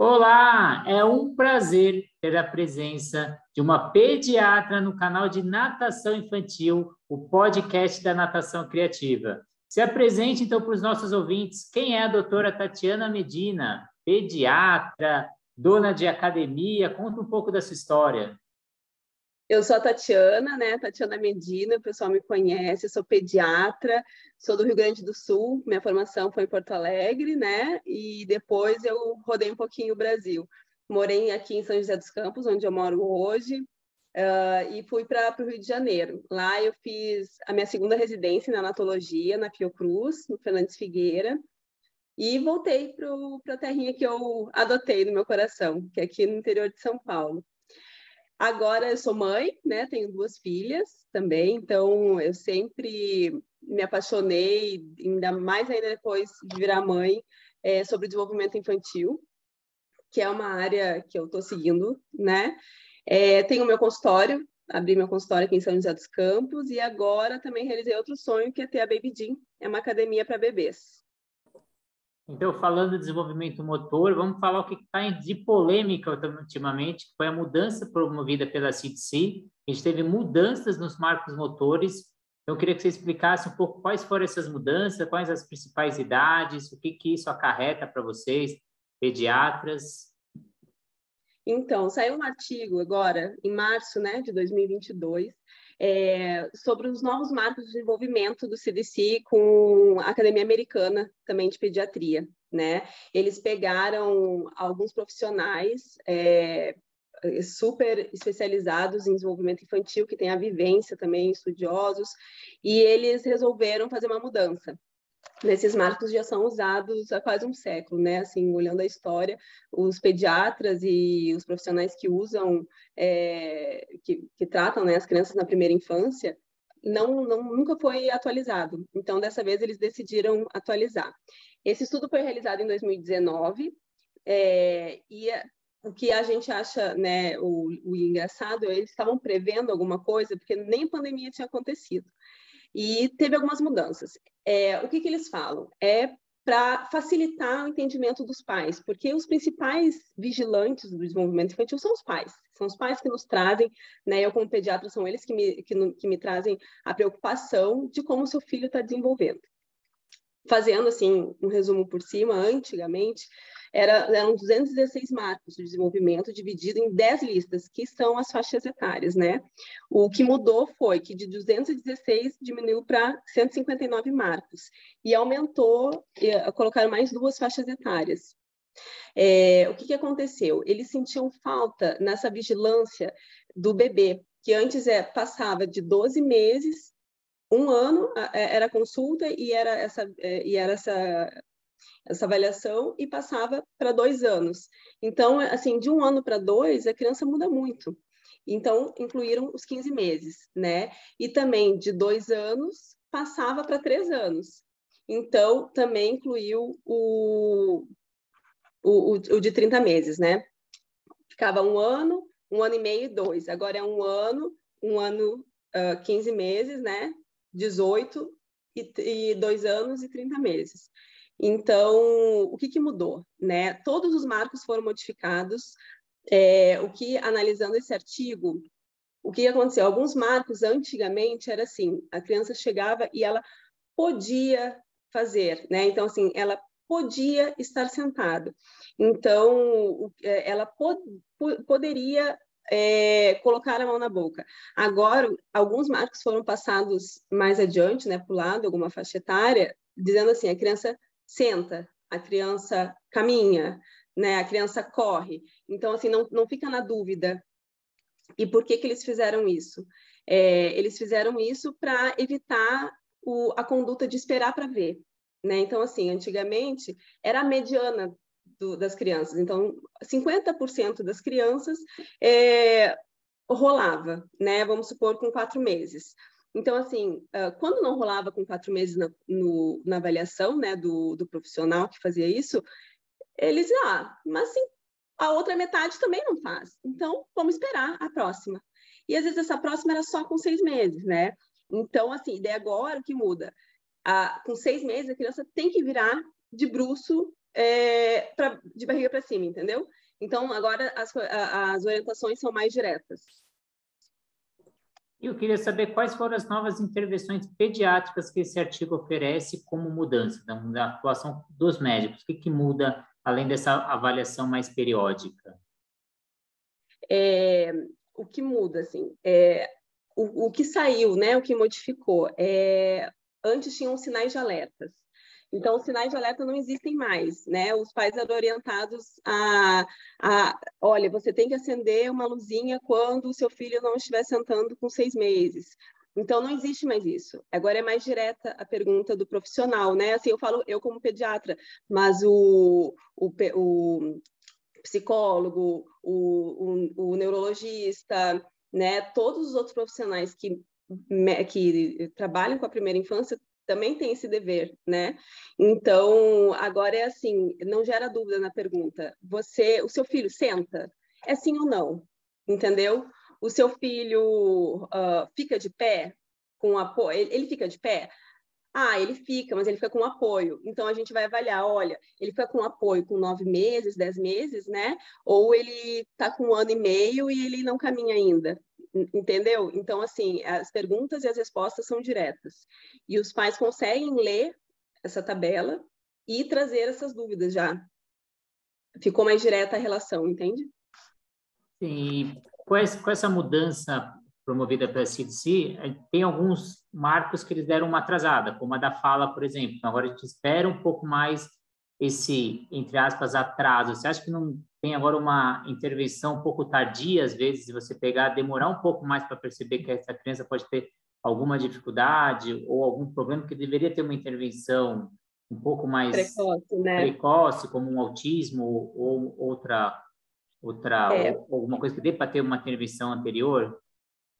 Olá, é um prazer ter a presença de uma pediatra no canal de Natação Infantil, o podcast da Natação Criativa. Se apresente então para os nossos ouvintes. Quem é a doutora Tatiana Medina, pediatra, dona de academia? Conta um pouco da sua história. Eu sou a Tatiana, né? Tatiana Medina, o pessoal me conhece, sou pediatra, sou do Rio Grande do Sul, minha formação foi em Porto Alegre, né? E depois eu rodei um pouquinho o Brasil. Morei aqui em São José dos Campos, onde eu moro hoje, uh, e fui para o Rio de Janeiro. Lá eu fiz a minha segunda residência na anatologia, na Fiocruz, no Fernandes Figueira, e voltei para a terrinha que eu adotei no meu coração, que é aqui no interior de São Paulo. Agora eu sou mãe, né? Tenho duas filhas também, então eu sempre me apaixonei, ainda mais ainda depois de virar mãe, é, sobre desenvolvimento infantil, que é uma área que eu estou seguindo, né? É, tenho meu consultório, abri meu consultório aqui em São José dos Campos e agora também realizei outro sonho que é ter a Baby Jean, é uma academia para bebês. Então, falando de desenvolvimento motor, vamos falar o que está de polêmica ultimamente, que foi a mudança promovida pela CDC. A gente teve mudanças nos marcos motores. Então, eu queria que você explicasse um pouco quais foram essas mudanças, quais as principais idades, o que, que isso acarreta para vocês, pediatras. Então, saiu um artigo agora, em março né, de 2022, é, sobre os novos marcos de desenvolvimento do CDC com a Academia Americana também de Pediatria. Né? Eles pegaram alguns profissionais é, super especializados em desenvolvimento infantil, que têm a vivência também, estudiosos, e eles resolveram fazer uma mudança nesses marcos já são usados há quase um século, né? Assim, olhando a história, os pediatras e os profissionais que usam, é, que, que, tratam né, as crianças na primeira infância, não, não, nunca foi atualizado. Então, dessa vez, eles decidiram atualizar. Esse estudo foi realizado em 2019 é, e o que a gente acha, né, o, o engraçado, eles estavam prevendo alguma coisa, porque nem pandemia tinha acontecido e teve algumas mudanças. É, o que, que eles falam? É para facilitar o entendimento dos pais, porque os principais vigilantes do desenvolvimento infantil são os pais. São os pais que nos trazem, né? Eu, como pediatra, são eles que me, que, que me trazem a preocupação de como o seu filho está desenvolvendo. Fazendo, assim, um resumo por cima, antigamente, era, eram 216 marcos de desenvolvimento dividido em 10 listas, que são as faixas etárias, né? O que mudou foi que de 216 diminuiu para 159 marcos e aumentou, colocaram mais duas faixas etárias. É, o que, que aconteceu? Eles sentiam falta nessa vigilância do bebê, que antes é, passava de 12 meses um ano é, era consulta e era essa, é, e era essa essa avaliação e passava para dois anos. Então, assim, de um ano para dois, a criança muda muito. Então, incluíram os 15 meses, né? E também de dois anos, passava para três anos. Então, também incluiu o, o, o, de 30 meses, né? Ficava um ano, um ano e meio e dois. Agora é um ano, um ano, uh, 15 meses, né? 18 e, e dois anos e 30 meses. Então, o que, que mudou? Né? Todos os marcos foram modificados. É, o que, analisando esse artigo, o que aconteceu? Alguns marcos, antigamente, era assim, a criança chegava e ela podia fazer, né? Então, assim, ela podia estar sentada. Então, é, ela pod poderia é, colocar a mão na boca. Agora, alguns marcos foram passados mais adiante, né, para o lado, alguma faixa etária, dizendo assim, a criança senta, a criança caminha, né? A criança corre. Então, assim, não, não fica na dúvida. E por que, que eles fizeram isso? É, eles fizeram isso para evitar o, a conduta de esperar para ver. Né? Então, assim, antigamente era a mediana do, das crianças. Então, 50% das crianças é, rolava, né? Vamos supor, com quatro meses. Então, assim, quando não rolava com quatro meses na, no, na avaliação né, do, do profissional que fazia isso, eles, ah, mas sim, a outra metade também não faz. Então, vamos esperar a próxima. E às vezes essa próxima era só com seis meses, né? Então, assim, daí agora o que muda? Ah, com seis meses, a criança tem que virar de bruço é, pra, de barriga para cima, entendeu? Então, agora as, as orientações são mais diretas. Eu queria saber quais foram as novas intervenções pediátricas que esse artigo oferece como mudança então, da atuação dos médicos. O que, que muda além dessa avaliação mais periódica? É, o que muda, assim, é, o, o que saiu, né, o que modificou, é, antes tinham sinais de alertas. Então, os sinais de alerta não existem mais, né? Os pais eram orientados a, a, olha, você tem que acender uma luzinha quando o seu filho não estiver sentando com seis meses. Então, não existe mais isso. Agora é mais direta a pergunta do profissional, né? Assim, eu falo eu como pediatra, mas o, o, o psicólogo, o, o, o neurologista, né? Todos os outros profissionais que que trabalham com a primeira infância também tem esse dever, né? Então, agora é assim, não gera dúvida na pergunta. Você, o seu filho senta? É sim ou não? Entendeu? O seu filho uh, fica de pé com apoio? Ele, ele fica de pé? Ah, ele fica, mas ele fica com apoio. Então a gente vai avaliar, olha, ele fica com apoio com nove meses, dez meses, né? Ou ele está com um ano e meio e ele não caminha ainda entendeu? Então, assim, as perguntas e as respostas são diretas. E os pais conseguem ler essa tabela e trazer essas dúvidas já. Ficou mais direta a relação, entende? Sim. Com essa mudança promovida pela CDC, tem alguns marcos que eles deram uma atrasada, como a da fala, por exemplo. Agora a gente espera um pouco mais esse, entre aspas, atraso. Você acha que não tem agora uma intervenção um pouco tardia, às vezes, se você pegar, demorar um pouco mais para perceber que essa criança pode ter alguma dificuldade ou algum problema que deveria ter uma intervenção um pouco mais precoce, né? precoce como um autismo ou outra outra é. ou alguma coisa que dê para ter uma intervenção anterior?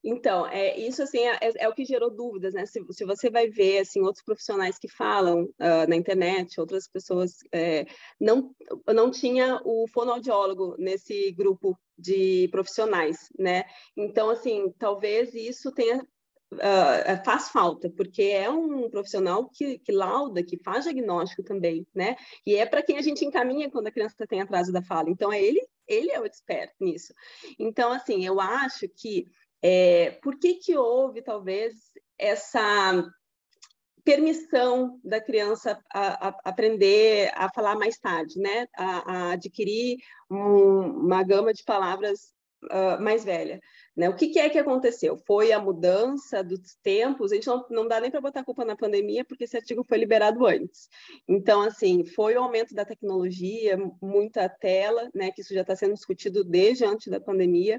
Então, é, isso assim é, é, é, o que gerou dúvidas, né? Se, se, você vai ver assim outros profissionais que falam uh, na internet, outras pessoas é, não não tinha o fonoaudiólogo nesse grupo de profissionais, né? Então, assim, talvez isso tenha Uh, faz falta, porque é um profissional que, que, lauda, que faz diagnóstico também, né? E é para quem a gente encaminha quando a criança tem atraso da fala. Então, é ele, ele é o expert nisso. Então, assim, eu acho que é, por que, que houve, talvez, essa permissão da criança a, a aprender a falar mais tarde, né? a, a adquirir um, uma gama de palavras uh, mais velha. Né? O que, que, é que aconteceu? Foi a mudança dos tempos, a gente não, não dá nem para botar culpa na pandemia, porque esse artigo foi liberado antes. Então, assim, foi o aumento da tecnologia, muita tela, né? que isso já está sendo discutido desde antes da pandemia,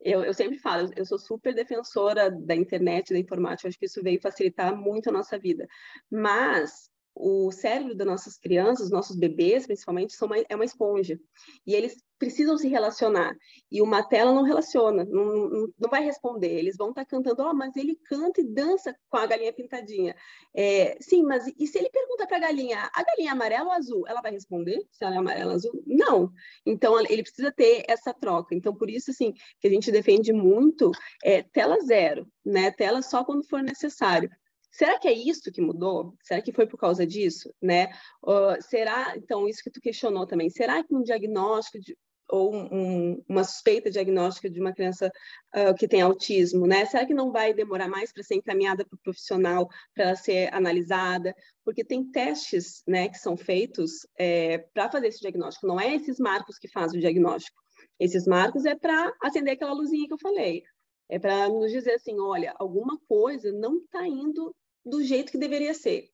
eu, eu, sempre falo, eu sou super defensora da internet, da informática, acho que isso veio facilitar muito a nossa vida. Mas o cérebro das nossas crianças, nossos bebês, principalmente, são uma, é uma esponja. E eles precisam se relacionar. E uma tela não relaciona, não, não, vai responder. Eles vão estar tá cantando, oh, mas ele canta e dança com a galinha pintadinha. É, sim, mas e se ele pergunta para a galinha, a galinha é amarela ou azul? Ela vai responder se ela é amarela ou azul? Não. Então, ele precisa ter essa troca. Então, por isso, assim, que a gente defende muito é, tela zero, né? Tela só quando for necessário. Será que é isso que mudou? Será que foi por causa disso, né? Uh, será, então, isso que tu questionou também, será que um diagnóstico de, ou um, uma suspeita diagnóstica de uma criança uh, que tem autismo, né? Será que não vai demorar mais para ser encaminhada para o profissional, para ser analisada? Porque tem testes, né, que são feitos é, para fazer esse diagnóstico. Não é esses marcos que fazem o diagnóstico. Esses marcos é para acender aquela luzinha que eu falei. É para nos dizer assim, olha, alguma coisa não está indo do jeito que deveria ser.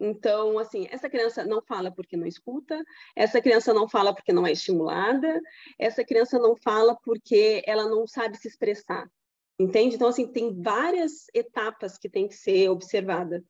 Então, assim, essa criança não fala porque não escuta, essa criança não fala porque não é estimulada, essa criança não fala porque ela não sabe se expressar. Entende? Então, assim, tem várias etapas que tem que ser observada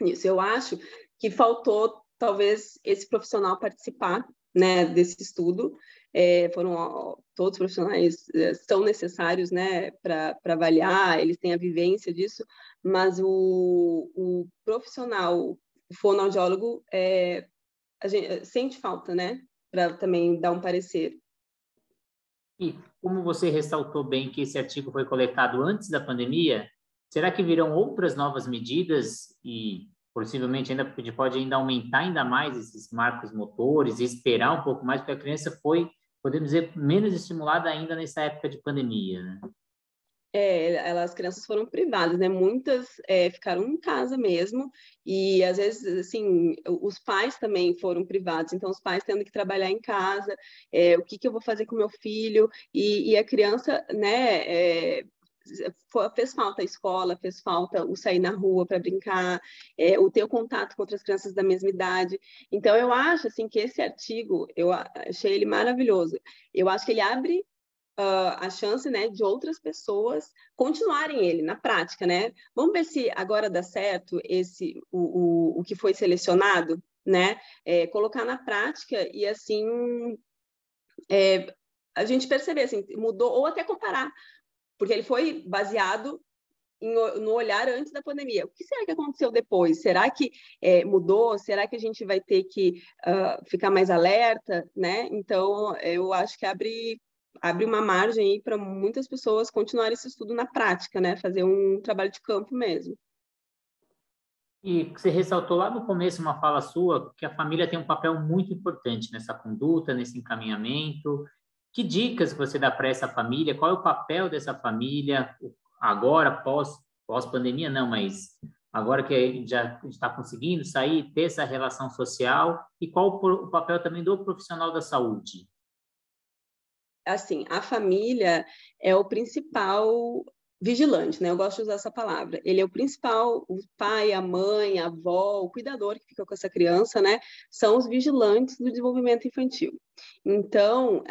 nisso. Eu acho que faltou, talvez, esse profissional participar né, desse estudo. É, foram todos os profissionais é, são necessários né, para avaliar, eles têm a vivência disso, mas o, o profissional, o fonoaudiólogo, é, a gente sente falta, né, para também dar um parecer. E como você ressaltou bem que esse artigo foi coletado antes da pandemia, será que virão outras novas medidas e possivelmente ainda pode ainda aumentar ainda mais esses marcos motores esperar um pouco mais, porque a criança foi, podemos dizer, menos estimulada ainda nessa época de pandemia, né? É, elas, as crianças foram privadas, né? Muitas é, ficaram em casa mesmo, e às vezes, assim, os pais também foram privados, então os pais tendo que trabalhar em casa, é, o que, que eu vou fazer com meu filho, e, e a criança, né, é, fez falta a escola, fez falta o sair na rua para brincar, é, o ter o contato com outras crianças da mesma idade. Então, eu acho assim que esse artigo, eu achei ele maravilhoso. Eu acho que ele abre uh, a chance né, de outras pessoas continuarem ele na prática, né? Vamos ver se agora dá certo esse o, o, o que foi selecionado, né? É, colocar na prática e assim é, a gente perceber assim, mudou, ou até comparar, porque ele foi baseado em, no olhar antes da pandemia. O que será que aconteceu depois? Será que é, mudou? Será que a gente vai ter que uh, ficar mais alerta? Né? Então, eu acho que abre abre uma margem para muitas pessoas continuarem esse estudo na prática, né? Fazer um trabalho de campo mesmo. E você ressaltou lá no começo uma fala sua que a família tem um papel muito importante nessa conduta, nesse encaminhamento. Que dicas você dá para essa família? Qual é o papel dessa família agora, pós, pós pandemia? Não, mas agora que a gente já está conseguindo sair, ter essa relação social e qual o papel também do profissional da saúde? assim, a família é o principal vigilante, né? Eu gosto de usar essa palavra. Ele é o principal, o pai, a mãe, a avó, o cuidador que fica com essa criança, né? São os vigilantes do desenvolvimento infantil. Então,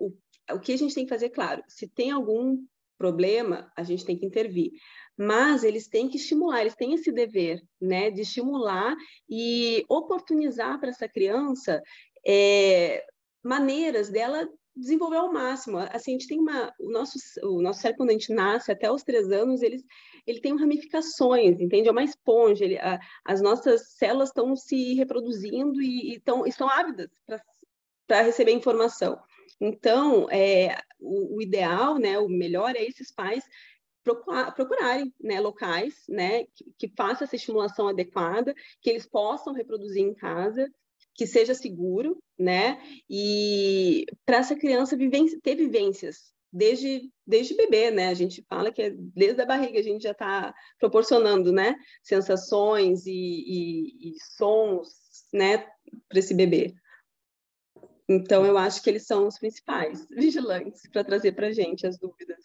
o, o que a gente tem que fazer, claro, se tem algum problema, a gente tem que intervir. Mas eles têm que estimular, eles têm esse dever, né, de estimular e oportunizar para essa criança é, maneiras dela desenvolver ao máximo. Assim, a gente tem uma, o nosso, o nosso cérebro quando a gente nasce até os três anos, ele, ele tem ramificações, entende? É uma esponja. Ele, a, as nossas células estão se reproduzindo e, e tão, estão ávidas para receber informação. Então, é, o, o, ideal, né, o melhor é esses pais procurar, procurarem né, locais né, que, que façam essa estimulação adequada, que eles possam reproduzir em casa, que seja seguro, né? E para essa criança ter vivências desde, desde bebê, né? A gente fala que é desde a barriga a gente já está proporcionando, né? Sensações e, e, e sons, né? Para esse bebê. Então, eu acho que eles são os principais vigilantes para trazer para a gente as dúvidas.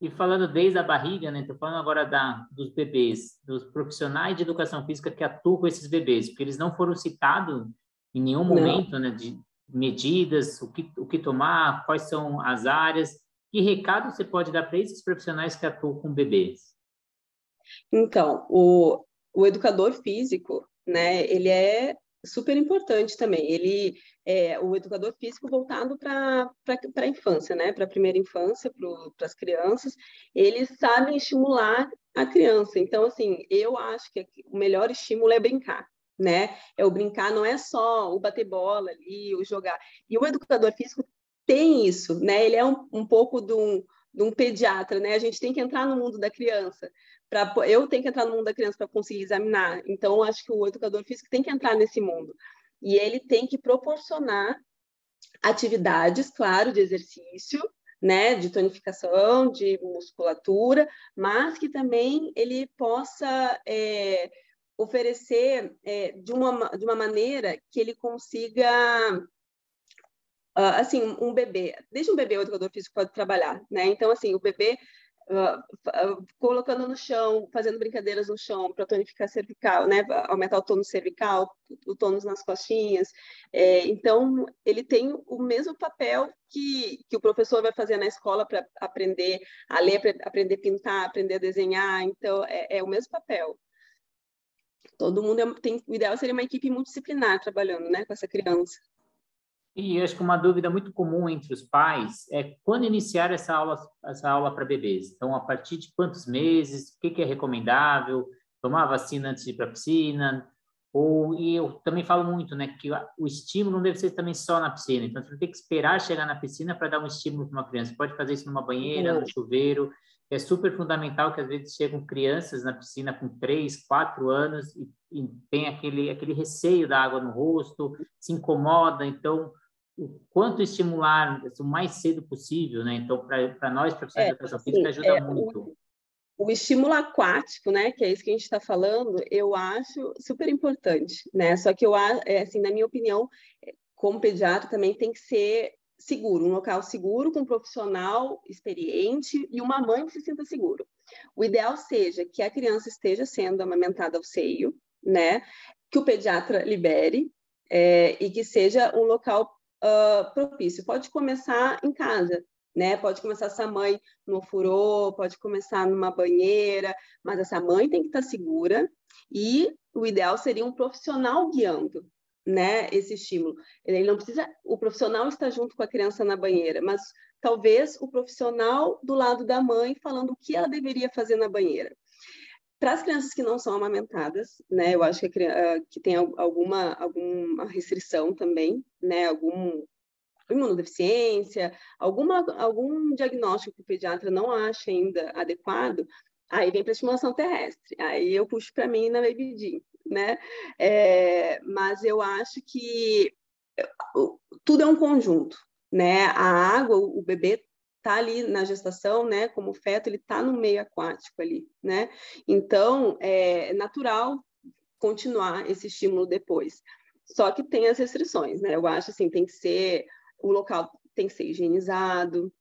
E falando desde a barriga, né? Estou falando agora da, dos bebês, dos profissionais de educação física que atuam com esses bebês, porque eles não foram citados em nenhum momento, né, de medidas, o que, o que tomar, quais são as áreas. Que recado você pode dar para esses profissionais que atuam com bebês? Então, o, o educador físico, né, ele é super importante também. Ele é o educador físico voltado para a infância, né, para a primeira infância, para as crianças, eles sabem estimular a criança. Então, assim, eu acho que o melhor estímulo é brincar né? É o brincar, não é só o bater bola ali, o jogar. E o educador físico tem isso, né? Ele é um, um pouco de um, de um pediatra, né? A gente tem que entrar no mundo da criança. Pra, eu tenho que entrar no mundo da criança para conseguir examinar. Então, acho que o educador físico tem que entrar nesse mundo. E ele tem que proporcionar atividades, claro, de exercício, né, de tonificação, de musculatura, mas que também ele possa é, oferecer é, de, uma, de uma maneira que ele consiga Uh, assim, um bebê, desde um bebê o educador físico pode trabalhar, né? Então, assim, o bebê uh, colocando no chão, fazendo brincadeiras no chão para tonificar cervical, né? Aumentar o tônus cervical, o tônus nas costinhas. É, então, ele tem o mesmo papel que, que o professor vai fazer na escola para aprender a ler, aprender a pintar, aprender a desenhar. Então, é, é o mesmo papel. Todo mundo é, tem. O ideal seria uma equipe multidisciplinar trabalhando, né, com essa criança. E acho que uma dúvida muito comum entre os pais é quando iniciar essa aula, essa aula para bebês. Então, a partir de quantos meses? O que, que é recomendável? Tomar vacina antes de ir para a piscina? Ou, e eu também falo muito, né, que o estímulo não deve ser também só na piscina. Então, você tem que esperar chegar na piscina para dar um estímulo para uma criança. Você pode fazer isso numa banheira, no chuveiro. É super fundamental que às vezes chegam crianças na piscina com três, quatro anos e, e tem aquele, aquele receio da água no rosto, se incomoda, então o quanto estimular o mais cedo possível, né? Então, para nós, profissionais é, de educação física, ajuda é, muito. O, o, estímulo aquático, né, que é isso que a gente está falando, eu acho super importante, né? Só que eu, é, assim, na minha opinião, como pediatra, também tem que ser seguro, um local seguro, com um profissional experiente e uma mãe que se sinta seguro. O ideal seja que a criança esteja sendo amamentada ao seio, né? Que o pediatra libere é, e que seja um local uh, propício. Pode começar em casa, né? Pode começar essa mãe no furô, pode começar numa banheira, mas essa mãe tem que estar segura e o ideal seria um profissional guiando, né, esse estímulo. Ele não precisa, o profissional está junto com a criança na banheira, mas talvez o profissional do lado da mãe falando o que ela deveria fazer na banheira. Para as crianças que não são amamentadas, né, eu acho que, uh, que tem alguma, alguma restrição também, né, algum imunodeficiência, alguma, algum diagnóstico que o pediatra não acha ainda adequado, aí vem para a estimulação terrestre. Aí eu puxo para mim na Baby né? É, mas eu acho que tudo é um conjunto, né? A água, o bebê está ali na gestação, né? Como feto, ele está no meio aquático ali, né? Então, é natural continuar esse estímulo depois. Só que tem as restrições, né? Eu acho assim, tem que ser o local tem que ser higienizado,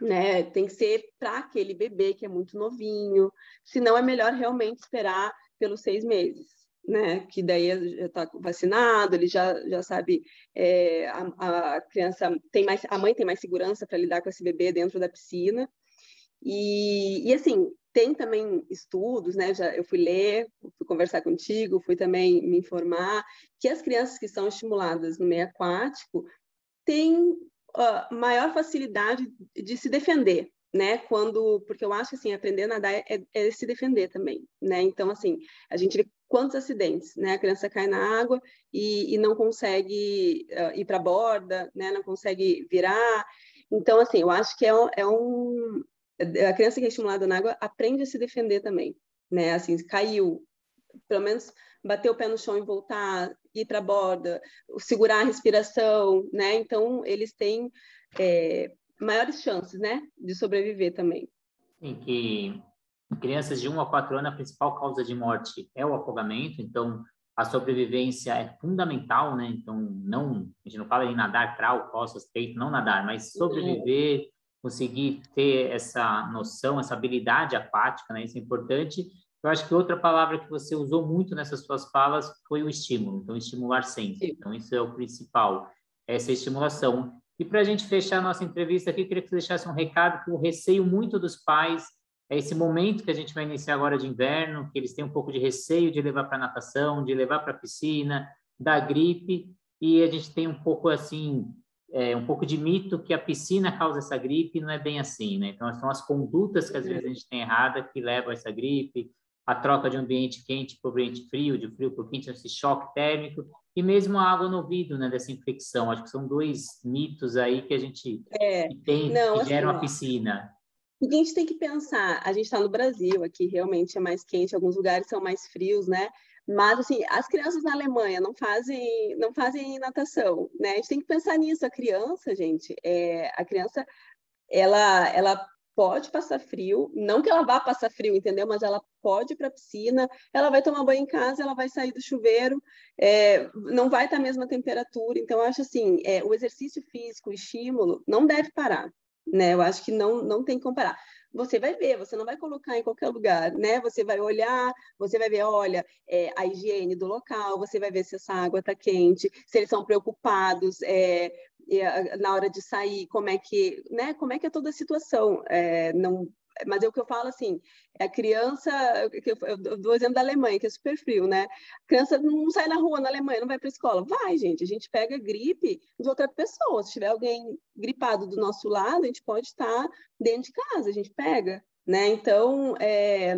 né? Tem que ser para aquele bebê que é muito novinho. Senão é melhor realmente esperar pelos seis meses né? Que daí já está vacinado, ele já, já sabe, é, a, a, criança tem mais, a mãe tem mais segurança para lidar com esse bebê dentro da piscina. E, e assim, tem também estudos, né? Já eu fui ler, fui conversar contigo, fui também me informar que as crianças que são estimuladas no meio aquático têm uh, maior facilidade de se defender, né? Quando, porque eu acho assim, aprender a nadar é, é, se defender também, né? Então, assim, a gente quantos acidentes, né? A criança cai na água e, e não consegue uh, ir para a borda, né? Não consegue virar. Então, assim, eu acho que é um, é um, a criança que é estimulada na água aprende a se defender também, né? Assim, caiu, pelo menos bater o pé no chão e voltar, ir para a borda, segurar a respiração, né? Então, eles têm é, maiores chances, né, de sobreviver também. Sim, que crianças de 1 a 4 anos, a principal causa de morte é o afogamento, então a sobrevivência é fundamental, né? Então, não, a gente não fala em nadar, trau, costas, peito, não nadar, mas sobreviver, conseguir ter essa noção, essa habilidade aquática, né? Isso é importante. Eu acho que outra palavra que você usou muito nessas suas falas foi o estímulo. Então, estimular sempre. Então, isso é o principal, essa estimulação. E para a gente fechar a nossa entrevista aqui, eu queria que você deixasse um recado que o receio muito dos pais é esse momento que a gente vai iniciar agora de inverno, que eles têm um pouco de receio de levar para natação, de levar para a piscina, da gripe, e a gente tem um pouco assim, é, um pouco de mito que a piscina causa essa gripe, não é bem assim, né? Então, são as condutas que às vezes a gente tem errada que levam a essa gripe, a troca de ambiente quente para o ambiente frio, de frio para o quente, esse choque térmico, e mesmo a água no ouvido, né, dessa infecção. Acho que são dois mitos aí que a gente é, tem não, que assim, geram a piscina. A gente tem que pensar, a gente está no Brasil, aqui realmente é mais quente, alguns lugares são mais frios, né? Mas assim, as crianças na Alemanha não fazem, não fazem natação, né? A gente tem que pensar nisso. A criança, gente, é, a criança, ela, ela pode passar frio, não que ela vá passar frio, entendeu? Mas ela pode ir para a piscina, ela vai tomar banho em casa, ela vai sair do chuveiro, é, não vai estar a mesma temperatura. Então, acho assim, é, o exercício físico, o estímulo, não deve parar, né? Eu acho que não, não tem que comparar. Você vai ver, você não vai colocar em qualquer lugar, né? Você vai olhar, você vai ver, olha, é, a higiene do local, você vai ver se essa água está quente, se eles são preocupados, é, na hora de sair, como é que, né, como é que é toda a situação, é, não, mas é o que eu falo assim, a criança, eu dou exemplo da Alemanha, que é super frio, né? A criança não sai na rua na Alemanha, não vai para a escola. Vai, gente, a gente pega gripe de outra pessoa. Se tiver alguém gripado do nosso lado, a gente pode estar dentro de casa, a gente pega, né? Então, é,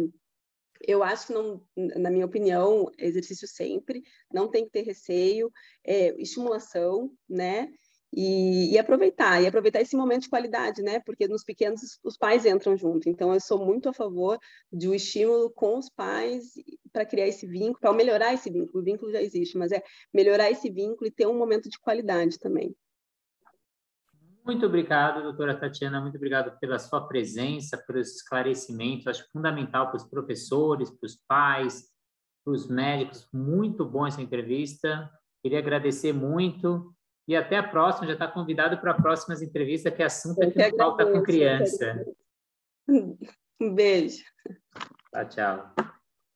eu acho que não, na minha opinião, exercício sempre, não tem que ter receio, é, estimulação, né? E, e, aproveitar, e aproveitar esse momento de qualidade, né? Porque nos pequenos os pais entram junto. Então, eu sou muito a favor de um estímulo com os pais para criar esse vínculo, para melhorar esse vínculo. O vínculo já existe, mas é melhorar esse vínculo e ter um momento de qualidade também. Muito obrigado, doutora Tatiana, muito obrigado pela sua presença, pelos esclarecimentos, acho fundamental para os professores, para os pais, para os médicos, muito bom essa entrevista, queria agradecer muito e até a próxima, já está convidado para próximas entrevistas, que é assunto é que não falta com criança. Um beijo. Tchau, tchau.